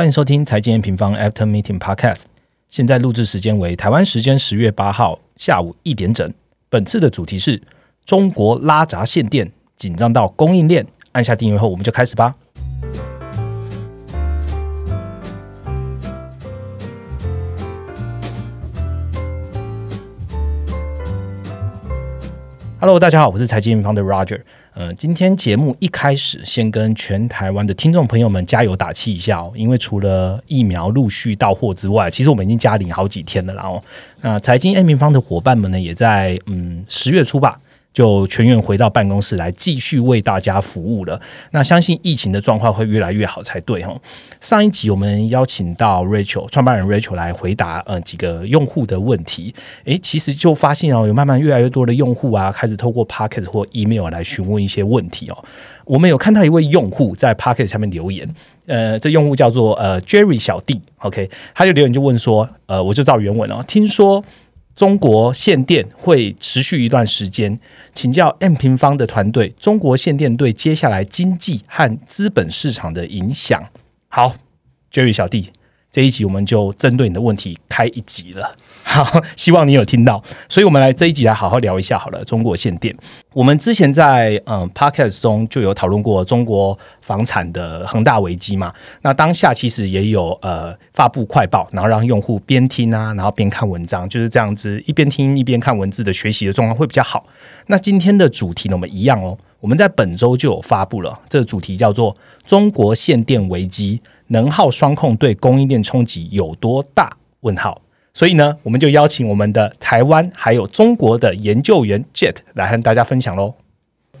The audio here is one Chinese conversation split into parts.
欢迎收听财经平方 After Meeting Podcast。现在录制时间为台湾时间十月八号下午一点整。本次的主题是中国拉闸限电，紧张到供应链。按下订阅后，我们就开始吧。Hello，大家好，我是财经平方的 Roger。呃，今天节目一开始，先跟全台湾的听众朋友们加油打气一下哦。因为除了疫苗陆续到货之外，其实我们已经加领好几天了。然后，那财经 N 平方的伙伴们呢，也在嗯十月初吧。就全员回到办公室来继续为大家服务了。那相信疫情的状况会越来越好才对哈。上一集我们邀请到 Rachel 创办人 Rachel 来回答呃几个用户的问题。诶，其实就发现哦，有慢慢越来越多的用户啊，开始透过 Pocket 或 Email 来询问一些问题哦。我们有看到一位用户在 Pocket 下面留言，呃，这用户叫做呃 Jerry 小弟，OK，他就留言就问说，呃，我就照原文哦，听说。中国限电会持续一段时间，请教 M 平方的团队，中国限电对接下来经济和资本市场的影响。好，Jerry 小弟。这一集我们就针对你的问题开一集了，好，希望你有听到，所以我们来这一集来好好聊一下好了。中国限电，我们之前在嗯 podcast 中就有讨论过中国房产的恒大危机嘛，那当下其实也有呃发布快报，然后让用户边听啊，然后边看文章，就是这样子一边听一边看文字的学习的状况会比较好。那今天的主题呢，我们一样哦，我们在本周就有发布了，这个主题叫做中国限电危机。能耗双控对供应链冲击有多大？问号。所以呢，我们就邀请我们的台湾还有中国的研究员 Jet 来和大家分享喽。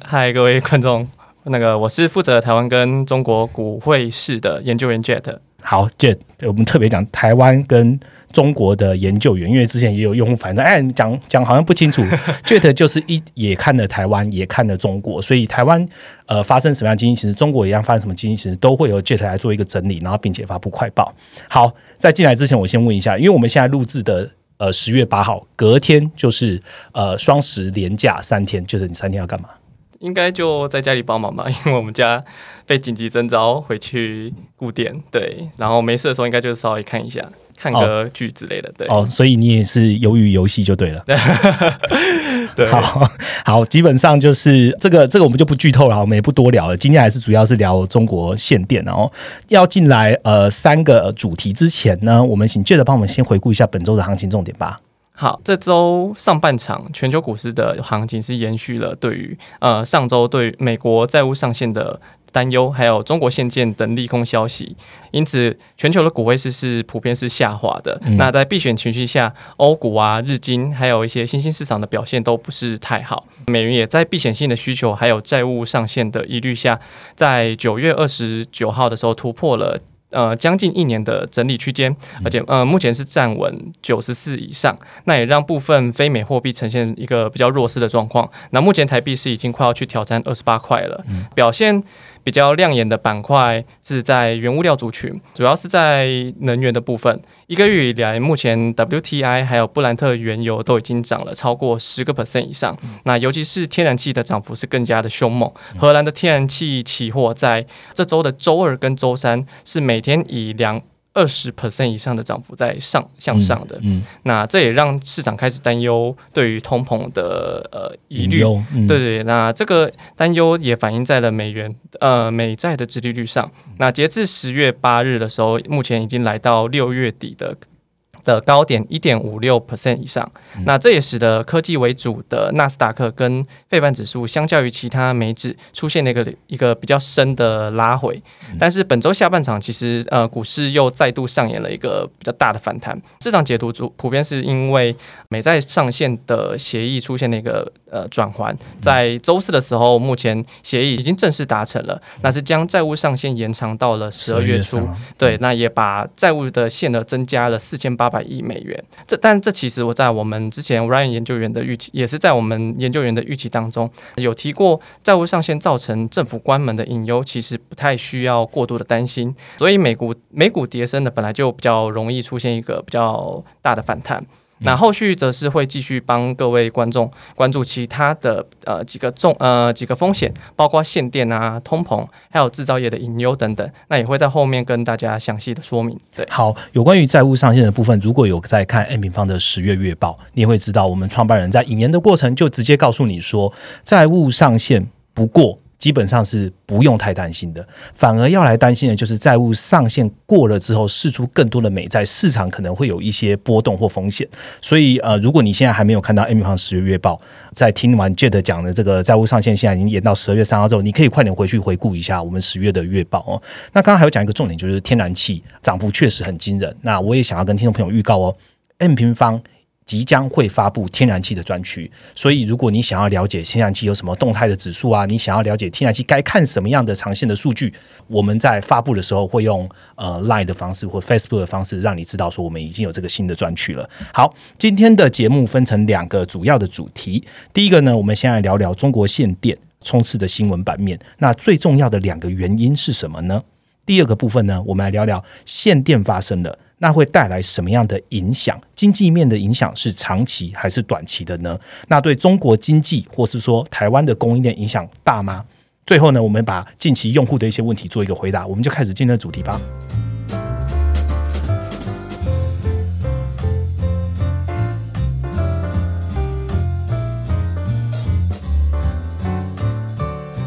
嗨，各位观众，那个我是负责台湾跟中国股汇市的研究员 Jet。好，Jet，我们特别讲台湾跟。中国的研究员，因为之前也有用户反映，哎，讲讲好像不清楚。Jet 就是一也看了台湾，也看了中国，所以台湾呃发生什么样经济形势，中国一样发生什么经济形势，都会由 Jet 来做一个整理，然后并且发布快报。好，在进来之前，我先问一下，因为我们现在录制的呃十月八号，隔天就是呃双十连假三天，就是你三天要干嘛？应该就在家里帮忙吧，因为我们家被紧急征召回去顾店，对，然后没事的时候应该就是稍微看一下。看个剧之类的，对哦，所以你也是鱿鱼游戏就对了，对，好好，基本上就是这个这个我们就不剧透了，我们也不多聊了。今天还是主要是聊中国限电，然后要进来呃三个主题之前呢，我们请借着帮我们先回顾一下本周的行情重点吧。好，这周上半场全球股市的行情是延续了对于呃上周对美国债务上限的。担忧，还有中国限建等利空消息，因此全球的股汇市是普遍是下滑的。那在避险情绪下，欧股啊、日经，还有一些新兴市场的表现都不是太好。美元也在避险性的需求，还有债务上限的疑虑下，在九月二十九号的时候突破了。呃，将近一年的整理区间，而且呃，目前是站稳九十四以上，那也让部分非美货币呈现一个比较弱势的状况。那目前台币是已经快要去挑战二十八块了，表现比较亮眼的板块是在原物料族群，主要是在能源的部分。一个月以来，目前 WTI 还有布兰特原油都已经涨了超过十个 percent 以上。那尤其是天然气的涨幅是更加的凶猛。荷兰的天然气期货在这周的周二跟周三是每天以两。二十 percent 以上的涨幅在上向上的，嗯，那这也让市场开始担忧对于通膨的呃疑虑，对对，那这个担忧也反映在了美元呃美债的殖利率上。那截至十月八日的时候，目前已经来到六月底的。的高点一点五六 percent 以上，那这也使得科技为主的纳斯达克跟费半指数，相较于其他美指出现了一个一个比较深的拉回。但是本周下半场，其实呃股市又再度上演了一个比较大的反弹。市场解读主普遍是因为美债上限的协议出现了一个呃转环，在周四的时候，目前协议已经正式达成了，那是将债务上限延长到了十二月初。对，那也把债务的限额增加了四千八。百亿美元，这但这其实我在我们之前 Ryan 研究员的预期，也是在我们研究员的预期当中有提过，债务上限造成政府关门的隐忧，其实不太需要过度的担心。所以美股美股跌升的本来就比较容易出现一个比较大的反弹。那后续则是会继续帮各位观众关注其他的呃几个重呃几个风险，包括限电啊、通膨，还有制造业的隐忧等等。那也会在后面跟大家详细的说明。对，好，有关于债务上限的部分，如果有在看 N 平方的十月月报，你也会知道我们创办人在引言的过程就直接告诉你说，债务上限不过。基本上是不用太担心的，反而要来担心的就是债务上限过了之后，释出更多的美债，市场可能会有一些波动或风险。所以，呃，如果你现在还没有看到 M 平方十月月报，在听完 Jet 讲的这个债务上限，现在已经延到十二月三号之后，你可以快点回去回顾一下我们十月的月报哦。那刚刚还有讲一个重点，就是天然气涨幅确实很惊人。那我也想要跟听众朋友预告哦，M 平方。即将会发布天然气的专区，所以如果你想要了解天然气有什么动态的指数啊，你想要了解天然气该看什么样的长线的数据，我们在发布的时候会用呃 Line 的方式或 Facebook 的方式让你知道说我们已经有这个新的专区了。好，今天的节目分成两个主要的主题，第一个呢，我们先来聊聊中国限电冲刺的新闻版面，那最重要的两个原因是什么呢？第二个部分呢，我们来聊聊限电发生了。那会带来什么样的影响？经济面的影响是长期还是短期的呢？那对中国经济或是说台湾的供应链影响大吗？最后呢，我们把近期用户的一些问题做一个回答，我们就开始今天的主题吧。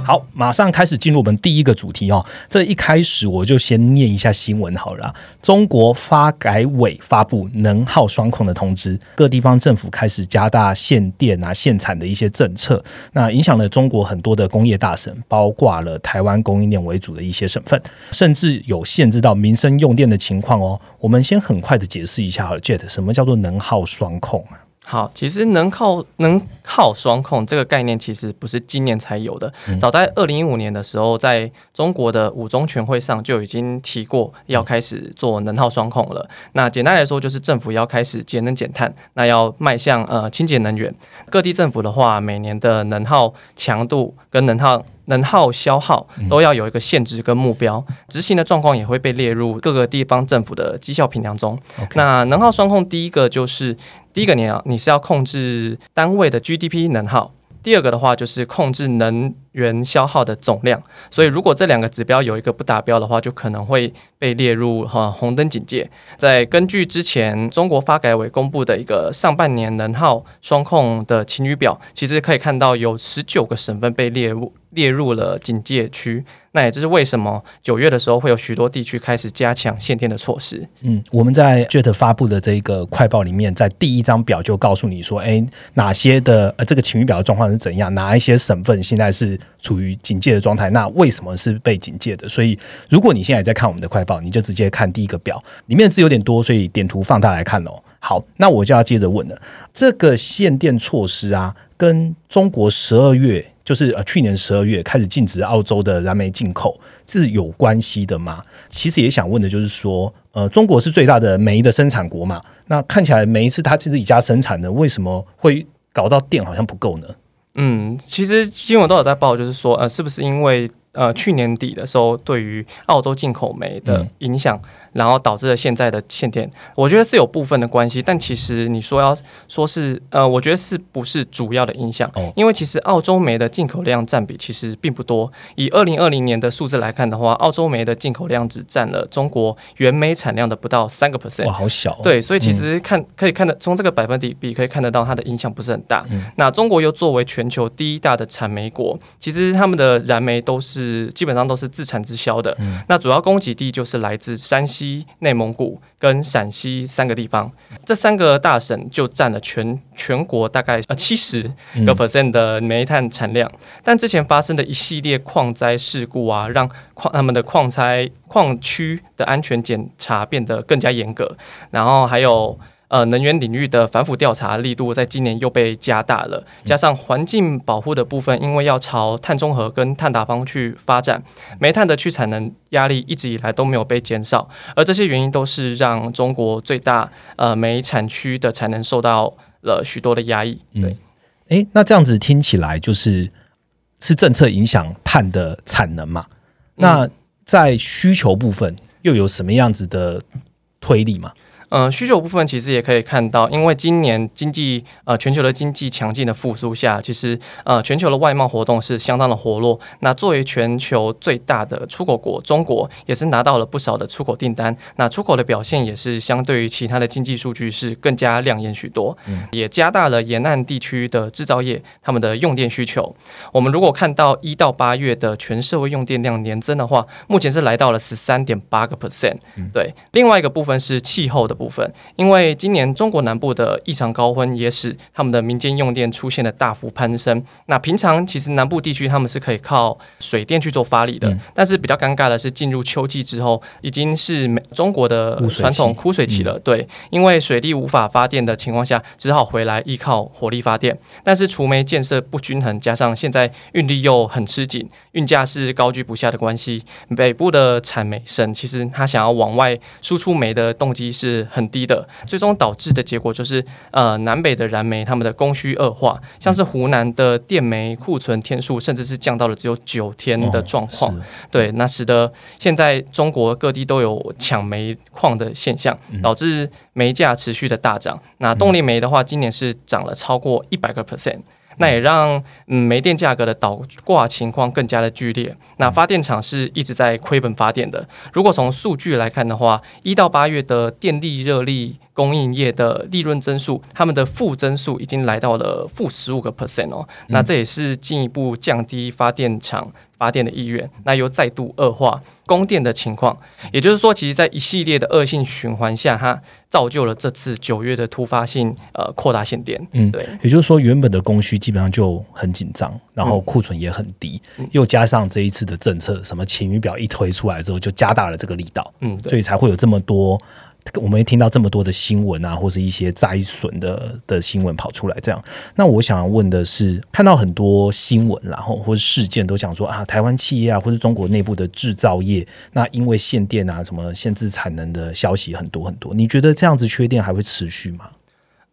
好，马上开始进入我们第一个主题哦。这一开始我就先念一下新闻好了。中国发改委发布能耗双控的通知，各地方政府开始加大限电啊、限产的一些政策，那影响了中国很多的工业大省，包括了台湾供应链为主的一些省份，甚至有限制到民生用电的情况哦。我们先很快的解释一下哈，Jet，什么叫做能耗双控啊？好，其实能靠能靠双控这个概念，其实不是今年才有的。早在二零一五年的时候，在中国的五中全会上就已经提过要开始做能耗双控了。那简单来说，就是政府要开始节能减碳，那要迈向呃清洁能源。各地政府的话，每年的能耗强度跟能耗。能耗消耗都要有一个限制跟目标，执行的状况也会被列入各个地方政府的绩效评量中。那能耗双控，第一个就是第一个你要你是要控制单位的 GDP 能耗，第二个的话就是控制能。源消耗的总量，所以如果这两个指标有一个不达标的话，就可能会被列入哈红灯警戒。在根据之前中国发改委公布的一个上半年能耗双控的晴雨表，其实可以看到有十九个省份被列入列入了警戒区。那也就是为什么九月的时候会有许多地区开始加强限电的措施。嗯，我们在 Jet 发布的这一个快报里面，在第一张表就告诉你说，哎，哪些的呃这个晴雨表的状况是怎样，哪一些省份现在是。处于警戒的状态，那为什么是被警戒的？所以，如果你现在在看我们的快报，你就直接看第一个表，里面字有点多，所以点图放大来看哦。好，那我就要接着问了，这个限电措施啊，跟中国十二月，就是呃去年十二月开始禁止澳洲的燃煤进口，这是有关系的吗？其实也想问的就是说，呃，中国是最大的煤的生产国嘛，那看起来煤是它自己家生产的，为什么会搞到电好像不够呢？嗯，其实新闻都有在报，就是说，呃，是不是因为呃去年底的时候，对于澳洲进口煤的影响？然后导致了现在的限电，我觉得是有部分的关系，但其实你说要说是呃，我觉得是不是主要的影响？因为其实澳洲煤的进口量占比其实并不多。以二零二零年的数字来看的话，澳洲煤的进口量只占了中国原煤产量的不到三个 percent。哇，好小。对，所以其实看可以看得从这个百分比可以看得到它的影响不是很大。那中国又作为全球第一大的产煤国，其实他们的燃煤都是基本上都是自产自销的。那主要供给地就是来自山西。内蒙古跟陕西三个地方，这三个大省就占了全全国大概呃七十个 percent 的煤炭产量。但之前发生的一系列矿灾事故啊，让矿他们的矿灾矿区的安全检查变得更加严格，然后还有。呃，能源领域的反腐调查力度在今年又被加大了，加上环境保护的部分，因为要朝碳中和跟碳达峰去发展，煤炭的去产能压力一直以来都没有被减少，而这些原因都是让中国最大呃煤产区的产能受到了许多的压抑。对，哎，那这样子听起来就是是政策影响碳的产能嘛？那在需求部分又有什么样子的推力嘛？呃，需求部分其实也可以看到，因为今年经济呃全球的经济强劲的复苏下，其实呃全球的外贸活动是相当的活络。那作为全球最大的出口国，中国也是拿到了不少的出口订单。那出口的表现也是相对于其他的经济数据是更加亮眼许多，也加大了沿岸地区的制造业他们的用电需求。我们如果看到一到八月的全社会用电量年增的话，目前是来到了十三点八个 percent。对，另外一个部分是气候的部分，因为今年中国南部的异常高温也使他们的民间用电出现了大幅攀升。那平常其实南部地区他们是可以靠水电去做发力的，但是比较尴尬的是进入秋季之后，已经是中国的传统枯水期了。对，因为水利无法发电的情况下，只好回来依靠火力发电。但是除煤建设不均衡，加上现在运力又很吃紧，运价是高居不下的关系，北部的产煤省其实他想要往外输出煤的动机是很低的，最终导致的结果就是，呃，南北的燃煤他们的供需恶化，像是湖南的电煤库存天数甚至是降到了只有九天的状况，对，那使得现在中国各地都有抢煤矿的现象，导致煤价持续的大涨。那动力煤的话，今年是涨了超过一百个 percent。那也让嗯煤电价格的倒挂情况更加的剧烈。那发电厂是一直在亏本发电的。如果从数据来看的话，一到八月的电力热力供应业的利润增速，他们的负增速已经来到了负十五个 percent 哦。那这也是进一步降低发电厂发电的意愿，那又再度恶化供电的情况。也就是说，其实，在一系列的恶性循环下，它造就了这次九月的突发性呃扩大限电。嗯，对。也就是说，原本的供需基本上就很紧张，然后库存也很低，又加上这一次的政策，什么晴雨表一推出来之后，就加大了这个力道。嗯，所以才会有这么多。我们听到这么多的新闻啊，或是一些灾损的的新闻跑出来，这样，那我想要问的是，看到很多新闻，然后或者事件都讲说啊，台湾企业啊，或是中国内部的制造业，那因为限电啊，什么限制产能的消息很多很多，你觉得这样子缺电还会持续吗？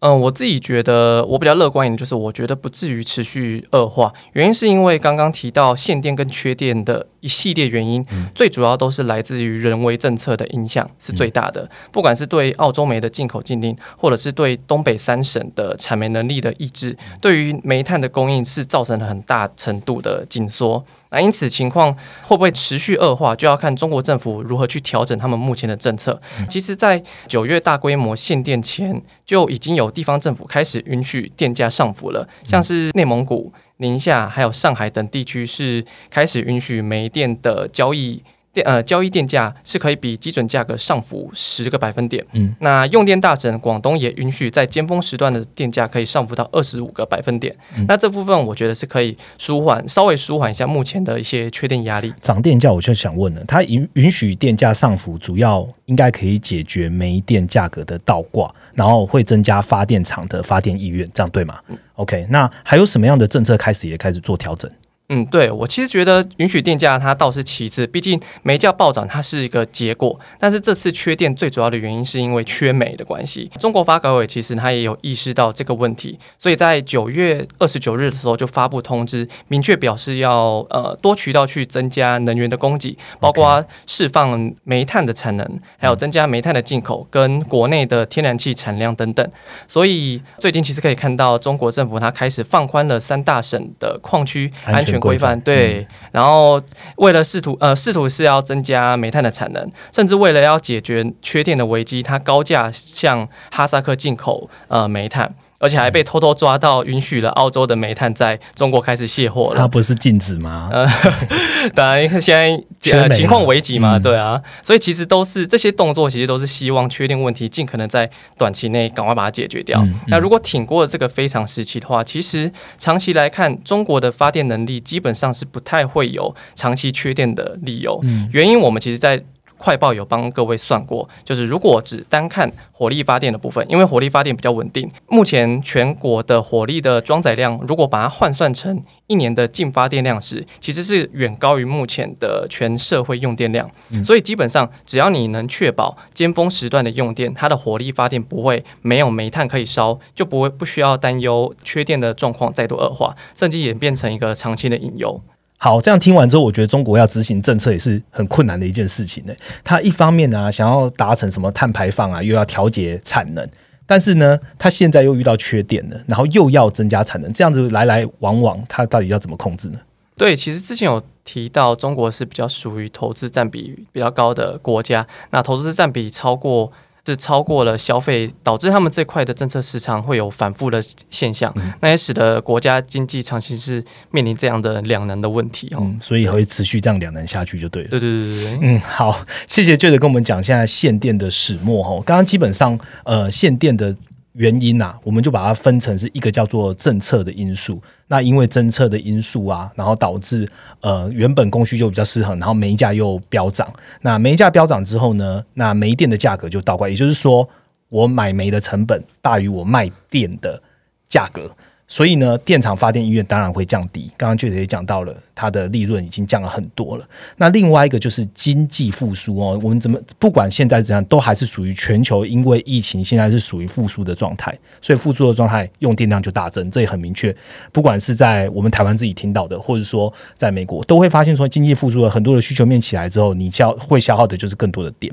嗯，我自己觉得我比较乐观一点，就是我觉得不至于持续恶化。原因是因为刚刚提到限电跟缺电的一系列原因，最主要都是来自于人为政策的影响是最大的。不管是对澳洲煤的进口禁令，或者是对东北三省的产煤能力的抑制，对于煤炭的供应是造成了很大程度的紧缩。那因此情况会不会持续恶化，就要看中国政府如何去调整他们目前的政策。其实，在九月大规模限电前，就已经有地方政府开始允许电价上浮了，像是内蒙古、宁夏还有上海等地区是开始允许煤电的交易。电呃，交易电价是可以比基准价格上浮十个百分点。嗯，那用电大省广东也允许在尖峰时段的电价可以上浮到二十五个百分点。那这部分我觉得是可以舒缓，稍微舒缓一下目前的一些缺电压力。涨电价我就想问了，它允允许电价上浮，主要应该可以解决煤电价格的倒挂，然后会增加发电厂的发电意愿，这样对吗？OK，那还有什么样的政策开始也开始做调整？嗯，对我其实觉得允许电价它倒是其次，毕竟煤价暴涨它是一个结果，但是这次缺电最主要的原因是因为缺煤的关系。中国发改委其实它也有意识到这个问题，所以在九月二十九日的时候就发布通知，明确表示要呃多渠道去增加能源的供给，包括释放煤炭的产能，还有增加煤炭的进口跟国内的天然气产量等等。所以最近其实可以看到中国政府它开始放宽了三大省的矿区安全。规范对，然后为了试图呃试图是要增加煤炭的产能，甚至为了要解决缺电的危机，它高价向哈萨克进口呃煤炭。而且还被偷偷抓到，允许了澳洲的煤炭在中国开始卸货了。它不是禁止吗？呃，当然现在情况危急嘛，对啊，所以其实都是这些动作，其实都是希望确定问题，尽可能在短期内赶快把它解决掉。那如果挺过了这个非常时期的话，其实长期来看，中国的发电能力基本上是不太会有长期缺电的理由。原因我们其实，在快报有帮各位算过，就是如果只单看火力发电的部分，因为火力发电比较稳定，目前全国的火力的装载量，如果把它换算成一年的净发电量时，其实是远高于目前的全社会用电量。所以基本上，只要你能确保尖峰时段的用电，它的火力发电不会没有煤炭可以烧，就不会不需要担忧缺电的状况再度恶化，甚至演变成一个长期的隐忧。好，这样听完之后，我觉得中国要执行政策也是很困难的一件事情呢。它一方面呢，想要达成什么碳排放啊，又要调节产能，但是呢，它现在又遇到缺电了，然后又要增加产能，这样子来来往往，它到底要怎么控制呢？对，其实之前有提到，中国是比较属于投资占比比较高的国家，那投资占比超过。是超过了消费，导致他们这块的政策时常会有反复的现象，那也使得国家经济长期是面临这样的两难的问题哦，所以会持续这样两难下去就对了。对对对对，嗯，好，谢谢 j 的跟我们讲现在限电的始末哈，刚刚基本上呃限电的。原因呐，我们就把它分成是一个叫做政策的因素。那因为政策的因素啊，然后导致呃原本供需就比较失衡，然后煤价又飙涨。那煤价飙涨之后呢，那煤电的价格就倒挂，也就是说，我买煤的成本大于我卖电的价格。所以呢，电厂发电意愿当然会降低。刚刚确实也讲到了，它的利润已经降了很多了。那另外一个就是经济复苏哦，我们怎么不管现在怎样，都还是属于全球因为疫情现在是属于复苏的状态，所以复苏的状态用电量就大增，这也很明确。不管是在我们台湾自己听到的，或者说在美国，都会发现说经济复苏了很多的需求面起来之后，你消会消耗的就是更多的电。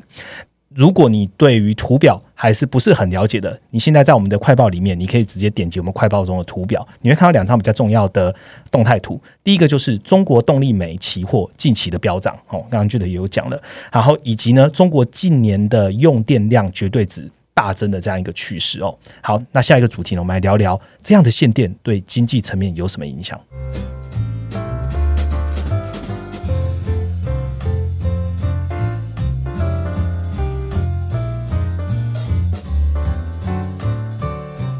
如果你对于图表还是不是很了解的，你现在在我们的快报里面，你可以直接点击我们快报中的图表，你会看到两张比较重要的动态图。第一个就是中国动力煤期货近期的飙涨，哦，刚刚记得也有讲了，然后以及呢，中国近年的用电量绝对值大增的这样一个趋势哦。好，那下一个主题呢，我们来聊聊这样的限电对经济层面有什么影响。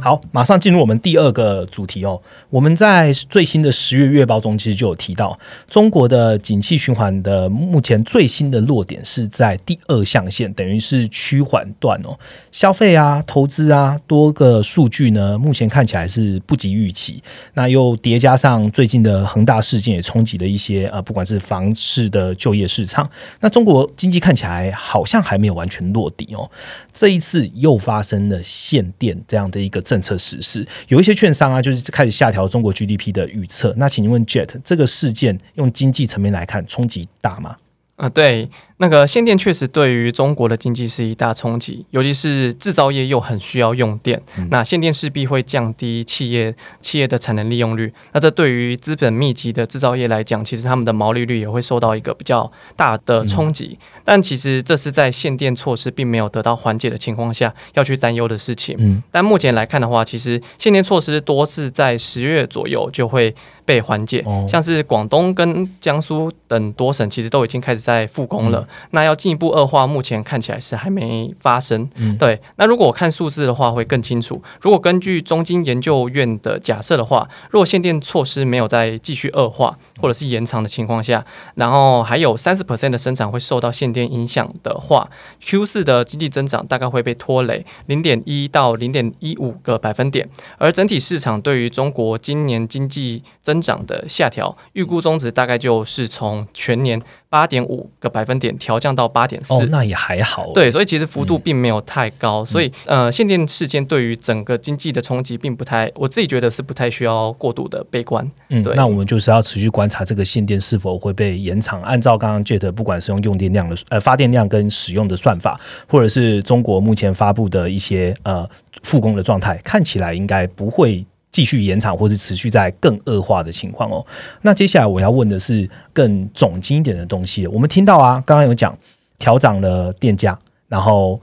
好，马上进入我们第二个主题哦。我们在最新的十月月报中，其实就有提到，中国的景气循环的目前最新的落点是在第二象限，等于是趋缓段哦。消费啊、投资啊，多个数据呢，目前看起来是不及预期。那又叠加上最近的恒大事件，也冲击了一些呃，不管是房市的就业市场。那中国经济看起来好像还没有完全落地哦。这一次又发生了限电这样的一个政政策实施，有一些券商啊，就是开始下调中国 GDP 的预测。那请问 Jet，这个事件用经济层面来看，冲击大吗？啊，对。那个限电确实对于中国的经济是一大冲击，尤其是制造业又很需要用电，那限电势必会降低企业企业的产能利用率。那这对于资本密集的制造业来讲，其实他们的毛利率也会受到一个比较大的冲击。但其实这是在限电措施并没有得到缓解的情况下要去担忧的事情。但目前来看的话，其实限电措施多次在十月左右就会被缓解，像是广东跟江苏等多省其实都已经开始在复工了。那要进一步恶化，目前看起来是还没发生。对，那如果我看数字的话，会更清楚。如果根据中金研究院的假设的话，如果限电措施没有再继续恶化或者是延长的情况下，然后还有三十 percent 的生产会受到限电影响的话，Q 四的经济增长大概会被拖累零点一到零点一五个百分点。而整体市场对于中国今年经济增长的下调预估中值，大概就是从全年。八点五个百分点调降到八点四，那也还好。对，所以其实幅度并没有太高，所以呃，限电事件对于整个经济的冲击并不太，我自己觉得是不太需要过度的悲观。嗯，那我们就是要持续观察这个限电是否会被延长。按照刚刚 Jet 不管是用用电量的呃发电量跟使用的算法，或者是中国目前发布的一些呃复工的状态，看起来应该不会。继续延长或者持续在更恶化的情况哦。那接下来我要问的是更总经一点的东西。我们听到啊，刚刚有讲调涨了电价，然后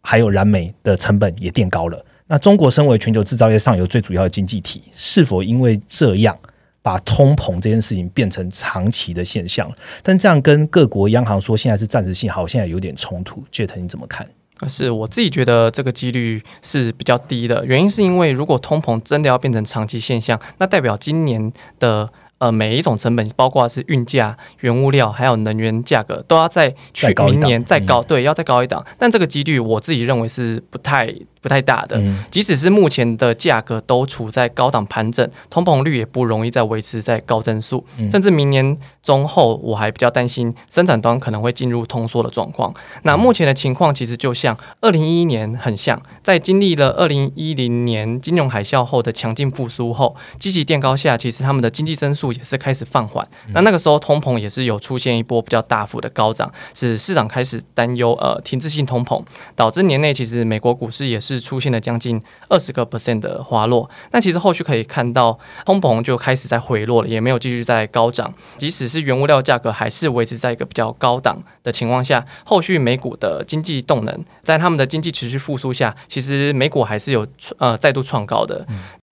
还有燃煤的成本也垫高了。那中国身为全球制造业上游最主要的经济体，是否因为这样把通膨这件事情变成长期的现象？但这样跟各国央行说现在是暂时性，好像有点冲突。Jet，你怎么看？是我自己觉得这个几率是比较低的，原因是因为如果通膨真的要变成长期现象，那代表今年的呃每一种成本，包括是运价、原物料还有能源价格，都要在去明年再高，对，要再高一档。但这个几率我自己认为是不太。不太大的。即使是目前的价格都处在高档盘整，通膨率也不容易再维持在高增速，甚至明年中后，我还比较担心生产端可能会进入通缩的状况。那目前的情况其实就像二零一一年很像，在经历了二零一零年金融海啸后的强劲复苏后，积极垫高下，其实他们的经济增速也是开始放缓。那那个时候通膨也是有出现一波比较大幅的高涨，使市场开始担忧呃停滞性通膨，导致年内其实美国股市也是是出现了将近二十个 percent 的滑落。那其实后续可以看到通膨就开始在回落了，也没有继续在高涨，即使是原物料价格还是维持在一个比较高档的情况下，后续美股的经济动能在他们的经济持续复苏下，其实美股还是有呃再度创高的。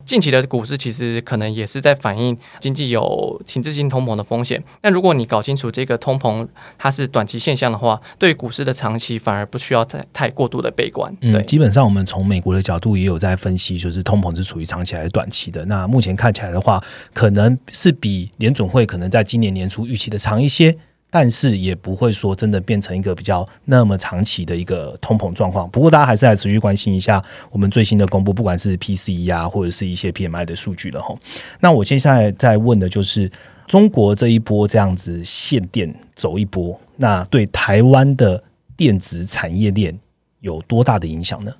近期的股市其实可能也是在反映经济有停滞性通膨的风险。但如果你搞清楚这个通膨它是短期现象的话，对股市的长期反而不需要太太过度的悲观。嗯，基本上我们从美国的角度也有在分析，就是通膨是处于长期还是短期的。那目前看起来的话，可能是比联准会可能在今年年初预期的长一些。但是也不会说真的变成一个比较那么长期的一个通膨状况。不过大家还是来持续关心一下我们最新的公布，不管是 PCE 啊，或者是一些 PMI 的数据了哈。那我接下来在问的就是中国这一波这样子限电走一波，那对台湾的电子产业链有多大的影响呢？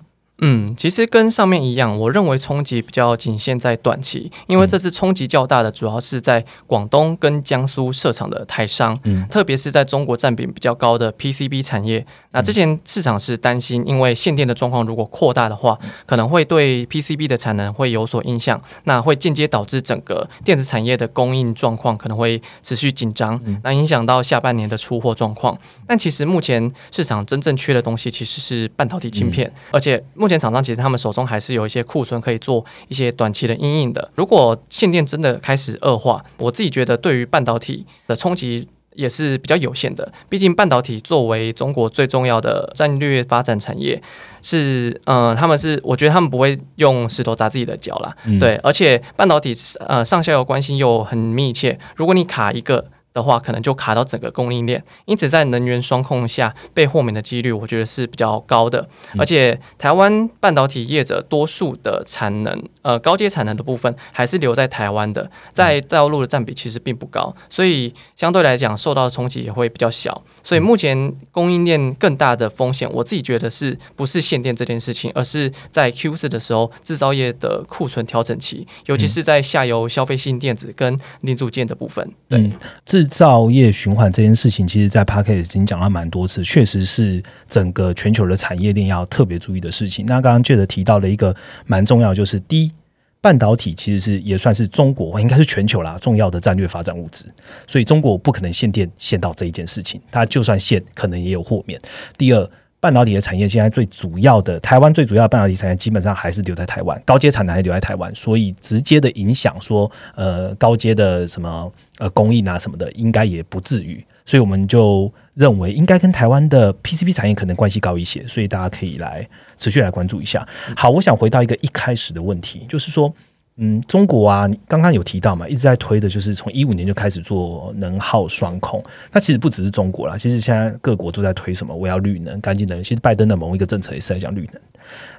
嗯，其实跟上面一样，我认为冲击比较仅限在短期，因为这次冲击较大的主要是在广东跟江苏设厂的台商，嗯，特别是在中国占比比较高的 PCB 产业。那之前市场是担心，因为限电的状况如果扩大的话，可能会对 PCB 的产能会有所影响，那会间接导致整个电子产业的供应状况可能会持续紧张，那影响到下半年的出货状况。但其实目前市场真正缺的东西其实是半导体晶片，而且目前。厂商其实他们手中还是有一些库存可以做一些短期的阴影的。如果限电真的开始恶化，我自己觉得对于半导体的冲击也是比较有限的。毕竟半导体作为中国最重要的战略发展产业，是嗯，他们是我觉得他们不会用石头砸自己的脚啦。对，而且半导体呃上下游关系又很密切，如果你卡一个。的话，可能就卡到整个供应链，因此在能源双控下被豁免的几率，我觉得是比较高的。而且，台湾半导体业者多数的产能，呃，高阶产能的部分还是留在台湾的，在大陆的占比其实并不高，所以相对来讲受到的冲击也会比较小。所以目前供应链更大的风险，我自己觉得是不是限电这件事情，而是在 Q 四的时候制造业的库存调整期，尤其是在下游消费性电子跟零组件的部分。对。制制造业循环这件事情，其实，在 Parker 已经讲了蛮多次，确实是整个全球的产业链要特别注意的事情。那刚刚 Jet 提到了一个蛮重要，就是第一，半导体其实是也算是中国，应该是全球啦重要的战略发展物资，所以中国不可能限电限到这一件事情，它就算限，可能也有豁免。第二。半导体的产业现在最主要的，台湾最主要的半导体产业基本上还是留在台湾，高阶产能还留在台湾，所以直接的影响说，呃，高阶的什么呃供应啊什么的，应该也不至于，所以我们就认为应该跟台湾的 PCB 产业可能关系高一些，所以大家可以来持续来关注一下。好，我想回到一个一开始的问题，就是说。嗯，中国啊，刚刚有提到嘛，一直在推的就是从一五年就开始做能耗双控。那其实不只是中国啦，其实现在各国都在推什么我要绿能、干净能。其实拜登的某一个政策也是在讲绿能。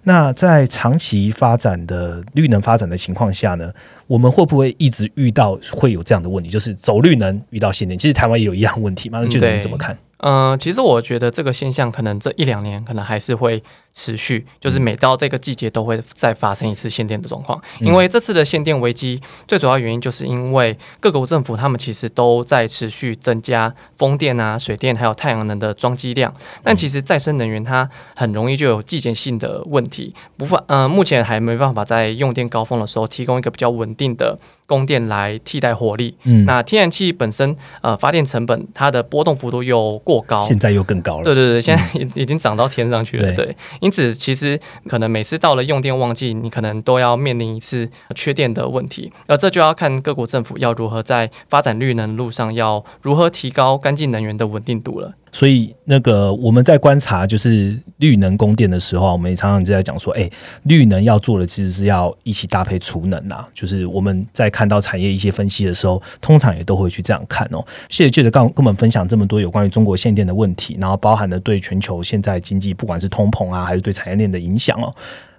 那在长期发展的绿能发展的情况下呢，我们会不会一直遇到会有这样的问题，就是走绿能遇到限电？其实台湾也有一样问题嘛，那觉得你怎么看？其实我觉得这个现象可能这一两年可能还是会。持续就是每到这个季节都会再发生一次限电的状况，因为这次的限电危机最主要原因就是因为各国政府他们其实都在持续增加风电啊、水电还有太阳能的装机量，但其实再生能源它很容易就有季节性的问题，不法呃目前还没办法在用电高峰的时候提供一个比较稳定的供电来替代火力。嗯，那天然气本身呃发电成本它的波动幅度又过高，现在又更高了。对对对，现在已已经涨到天上去了。对。因此，其实可能每次到了用电旺季，你可能都要面临一次缺电的问题。而这就要看各国政府要如何在发展绿能路上，要如何提高干净能源的稳定度了。所以，那个我们在观察就是绿能供电的时候，我们也常常就在讲说，哎，绿能要做的其实是要一起搭配储能啊。就是我们在看到产业一些分析的时候，通常也都会去这样看哦。谢谢记得刚跟我们分享这么多有关于中国限电的问题，然后包含了对全球现在经济不管是通膨啊，还是对产业链的影响哦。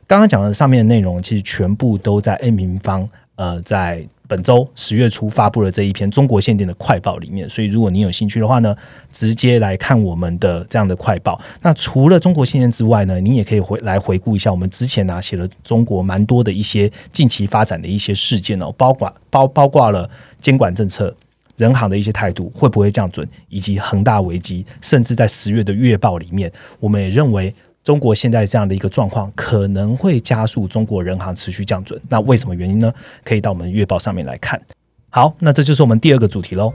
刚刚讲的上面的内容，其实全部都在 N 平方呃在。本周十月初发布了这一篇中国限定的快报里面，所以如果您有兴趣的话呢，直接来看我们的这样的快报。那除了中国限定之外呢，你也可以回来回顾一下我们之前呢写了中国蛮多的一些近期发展的一些事件哦，包括包包括了监管政策、人行的一些态度会不会降准，以及恒大危机，甚至在十月的月报里面，我们也认为。中国现在这样的一个状况，可能会加速中国人行持续降准。那为什么原因呢？可以到我们月报上面来看。好，那这就是我们第二个主题喽。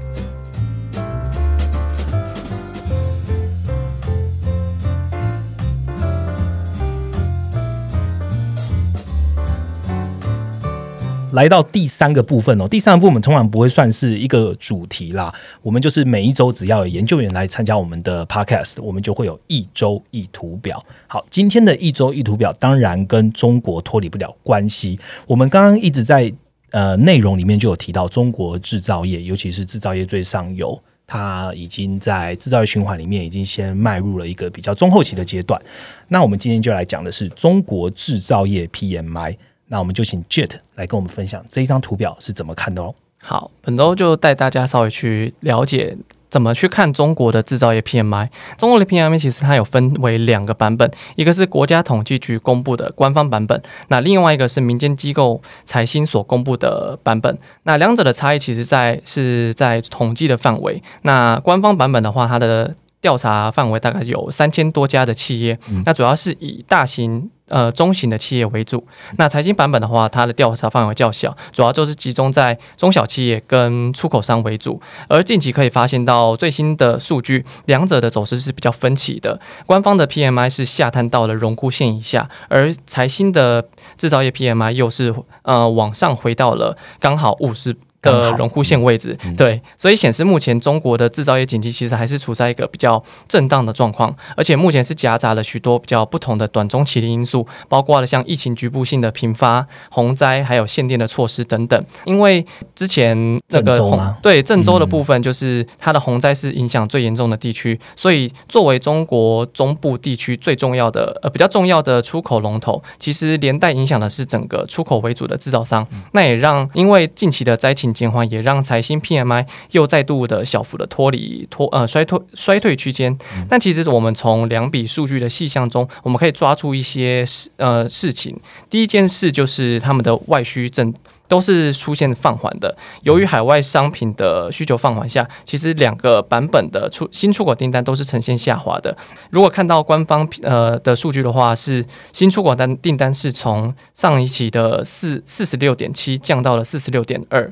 来到第三个部分哦，第三个部分通常不会算是一个主题啦。我们就是每一周只要有研究员来参加我们的 podcast，我们就会有一周一图表。好，今天的一周一图表当然跟中国脱离不了关系。我们刚刚一直在呃内容里面就有提到中国制造业，尤其是制造业最上游，它已经在制造业循环里面已经先迈入了一个比较中后期的阶段。那我们今天就来讲的是中国制造业 PMI。那我们就请 Jet 来跟我们分享这一张图表是怎么看的哦。好，本周就带大家稍微去了解怎么去看中国的制造业 PMI。中国的 PMI 其实它有分为两个版本，一个是国家统计局公布的官方版本，那另外一个是民间机构财新所公布的版本。那两者的差异其实在是在统计的范围。那官方版本的话，它的调查范围大概有三千多家的企业，那主要是以大型。呃，中型的企业为主。那财经版本的话，它的调查范围较小，主要就是集中在中小企业跟出口商为主。而近期可以发现到最新的数据，两者的走势是比较分歧的。官方的 PMI 是下探到了荣枯线以下，而财新的制造业 PMI 又是呃往上回到了刚好五十。的荣枯线位置，对，所以显示目前中国的制造业景气其实还是处在一个比较震荡的状况，而且目前是夹杂了许多比较不同的短中期的因素，包括了像疫情局部性的频发、洪灾，还有限电的措施等等。因为之前那个洪对郑州的部分，就是它的洪灾是影响最严重的地区，所以作为中国中部地区最重要的呃比较重要的出口龙头，其实连带影响的是整个出口为主的制造商，那也让因为近期的灾情。减缓也让财新 PMI 又再度的小幅的脱离脱呃衰退衰退区间，但其实我们从两笔数据的细项中，我们可以抓住一些事呃事情。第一件事就是他们的外需正。都是出现放缓的。由于海外商品的需求放缓下，其实两个版本的出新出口订单都是呈现下滑的。如果看到官方呃的数据的话，是新出口单订单是从上一期的四四十六点七降到了四十六点二。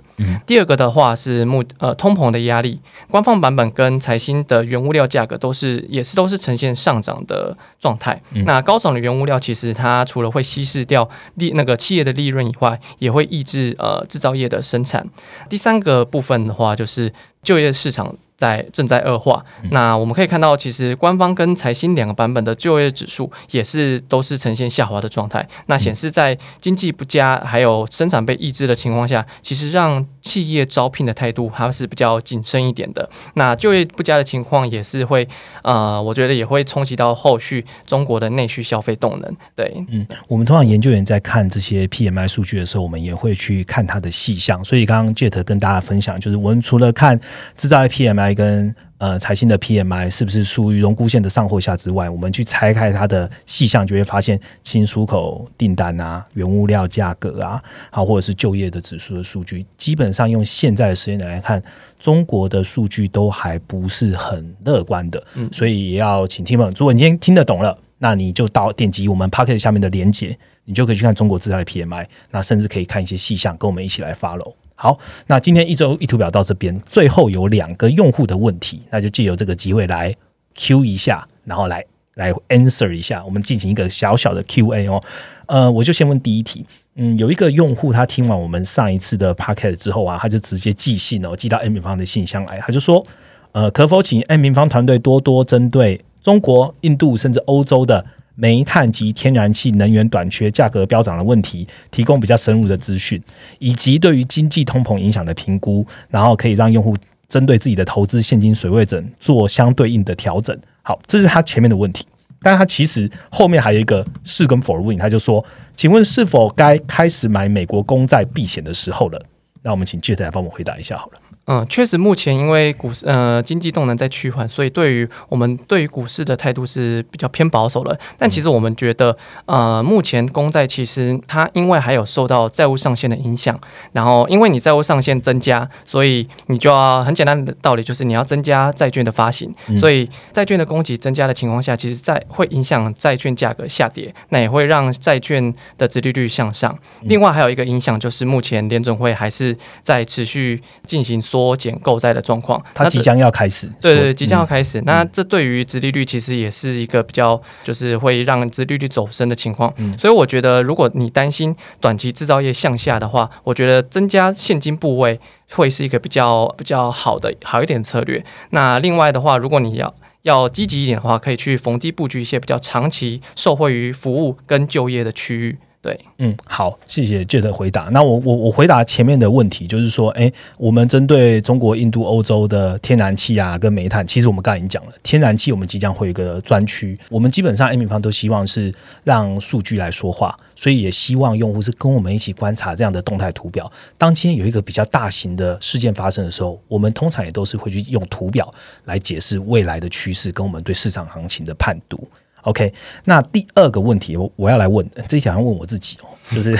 第二个的话是目呃通膨的压力，官方版本跟财新的原物料价格都是也是都是呈现上涨的状态。那高涨的原物料其实它除了会稀释掉利那个企业的利润以外，也会抑制。呃，制造业的生产，第三个部分的话，就是就业市场。在正在恶化，那我们可以看到，其实官方跟财新两个版本的就业指数也是都是呈现下滑的状态。那显示在经济不佳还有生产被抑制的情况下，其实让企业招聘的态度还是比较谨慎一点的。那就业不佳的情况也是会，呃，我觉得也会冲击到后续中国的内需消费动能。对，嗯，我们通常研究员在看这些 PMI 数据的时候，我们也会去看它的细项。所以刚刚 Jet 跟大家分享，就是我们除了看制造业 PMI。跟呃财新的 PMI 是不是属于荣枯线的上或下之外，我们去拆开它的细项，就会发现新出口订单啊、原物料价格啊，好或者是就业的指数的数据，基本上用现在的时间来看，中国的数据都还不是很乐观的。嗯，所以也要请听们，如果你今天听得懂了，那你就到点击我们 p o c k e t 下面的连接，你就可以去看中国制造的 PMI，那甚至可以看一些细项，跟我们一起来 follow。好，那今天一周一图表到这边，最后有两个用户的问题，那就借由这个机会来 Q 一下，然后来来 answer 一下，我们进行一个小小的 Q&A 哦。呃，我就先问第一题，嗯，有一个用户他听完我们上一次的 p o c a s t 之后啊，他就直接寄信哦，寄到 N 平方的信箱来，他就说，呃，可否请 N 平方团队多多针对中国、印度甚至欧洲的。煤炭及天然气能源短缺、价格飙涨的问题，提供比较深入的资讯，以及对于经济通膨影响的评估，然后可以让用户针对自己的投资现金水位整做相对应的调整。好，这是他前面的问题。但他其实后面还有一个是跟否的问，他就说：“请问是否该开始买美国公债避险的时候了？”那我们请 Jet 来帮我回答一下好了。嗯，确实，目前因为股市呃经济动能在趋缓，所以对于我们对于股市的态度是比较偏保守了。但其实我们觉得，呃，目前公债其实它因为还有受到债务上限的影响，然后因为你债务上限增加，所以你就要很简单的道理就是你要增加债券的发行，所以债券的供给增加的情况下，其实债会影响债券价格下跌，那也会让债券的殖利率向上。另外还有一个影响就是目前联准会还是在持续进行缩减购债的状况，它即将要开始。对对，即将要开始。那这对于殖利率其实也是一个比较，就是会让殖利率走升的情况。所以我觉得，如果你担心短期制造业向下的话，我觉得增加现金部位会是一个比较比较好的好一点策略。那另外的话，如果你要要积极一点的话，可以去逢低布局一些比较长期受惠于服务跟就业的区域。对，嗯，好，谢谢借的回答。那我我我回答前面的问题，就是说，哎，我们针对中国、印度、欧洲的天然气啊，跟煤炭，其实我们刚才已经讲了，天然气我们即将会有一个专区。我们基本上 A 平方都希望是让数据来说话，所以也希望用户是跟我们一起观察这样的动态图表。当今天有一个比较大型的事件发生的时候，我们通常也都是会去用图表来解释未来的趋势跟我们对市场行情的判读。OK，那第二个问题，我我要来问这一条，要问我自己哦，就是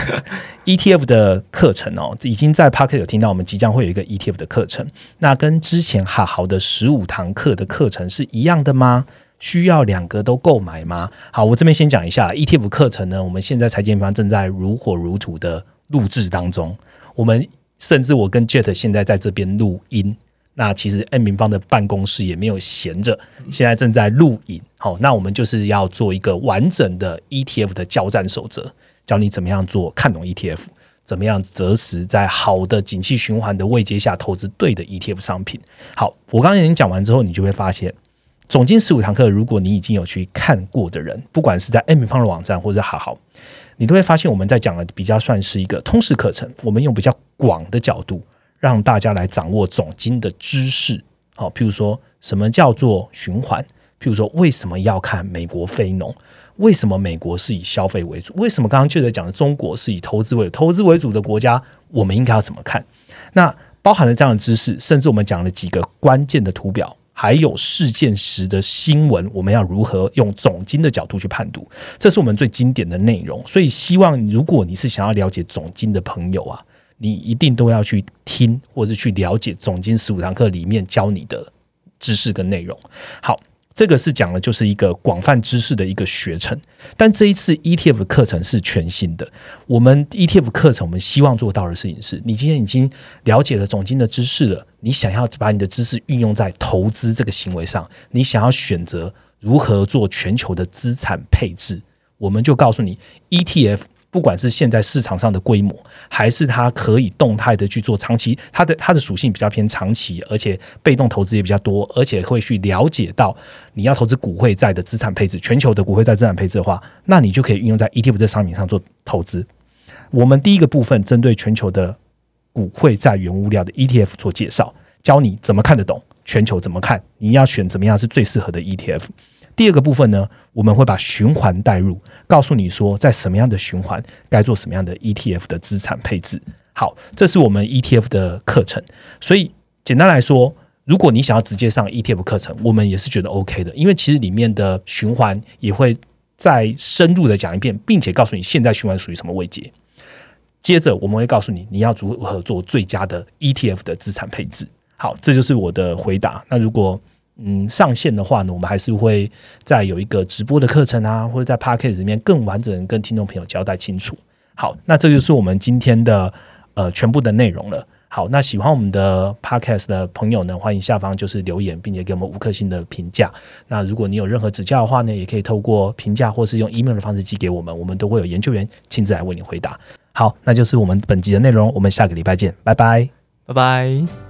ETF 的课程哦，已经在 Pocket 有听到，我们即将会有一个 ETF 的课程，那跟之前哈好的十五堂课的课程是一样的吗？需要两个都购买吗？好，我这边先讲一下 ETF 课程呢，我们现在财经方正在如火如荼的录制当中，我们甚至我跟 Jet 现在在这边录音。那其实 N 平方的办公室也没有闲着，现在正在录影。好，那我们就是要做一个完整的 ETF 的交战守则，教你怎么样做看懂 ETF，怎么样择时在好的景气循环的位阶下投资对的 ETF 商品。好，我刚刚已经讲完之后，你就会发现，总经十五堂课，如果你已经有去看过的人，不管是在 N 平方的网站或者好好，你都会发现我们在讲的比较算是一个通识课程，我们用比较广的角度。让大家来掌握总金的知识，好，譬如说什么叫做循环，譬如说为什么要看美国非农，为什么美国是以消费为主，为什么刚刚记者讲的中国是以投资为投资为主的国家，我们应该要怎么看？那包含了这样的知识，甚至我们讲了几个关键的图表，还有事件时的新闻，我们要如何用总金的角度去判读？这是我们最经典的内容。所以，希望如果你是想要了解总金的朋友啊。你一定都要去听，或者去了解总经十五堂课里面教你的知识跟内容。好，这个是讲的就是一个广泛知识的一个学程。但这一次 ETF 课程是全新的。我们 ETF 课程，我们希望做到的事情是，你今天已经了解了总经的知识了，你想要把你的知识运用在投资这个行为上，你想要选择如何做全球的资产配置，我们就告诉你 ETF。不管是现在市场上的规模，还是它可以动态的去做长期，它的它的属性比较偏长期，而且被动投资也比较多，而且会去了解到你要投资股汇债的资产配置，全球的股汇债资产配置的话，那你就可以运用在 ETF 这商品上做投资。我们第一个部分针对全球的股汇债原物料的 ETF 做介绍，教你怎么看得懂全球怎么看，你要选怎么样是最适合的 ETF。第二个部分呢，我们会把循环带入，告诉你说在什么样的循环该做什么样的 ETF 的资产配置。好，这是我们 ETF 的课程。所以简单来说，如果你想要直接上 ETF 课程，我们也是觉得 OK 的，因为其实里面的循环也会再深入的讲一遍，并且告诉你现在循环属于什么位阶。接着我们会告诉你你要如何做最佳的 ETF 的资产配置。好，这就是我的回答。那如果嗯，上线的话呢，我们还是会再有一个直播的课程啊，或者在 p a c k a g e 里面更完整跟听众朋友交代清楚。好，那这就是我们今天的呃全部的内容了。好，那喜欢我们的 podcast 的朋友呢，欢迎下方就是留言，并且给我们五颗星的评价。那如果你有任何指教的话呢，也可以透过评价或是用 email 的方式寄给我们，我们都会有研究员亲自来为你回答。好，那就是我们本集的内容，我们下个礼拜见，拜拜，拜拜。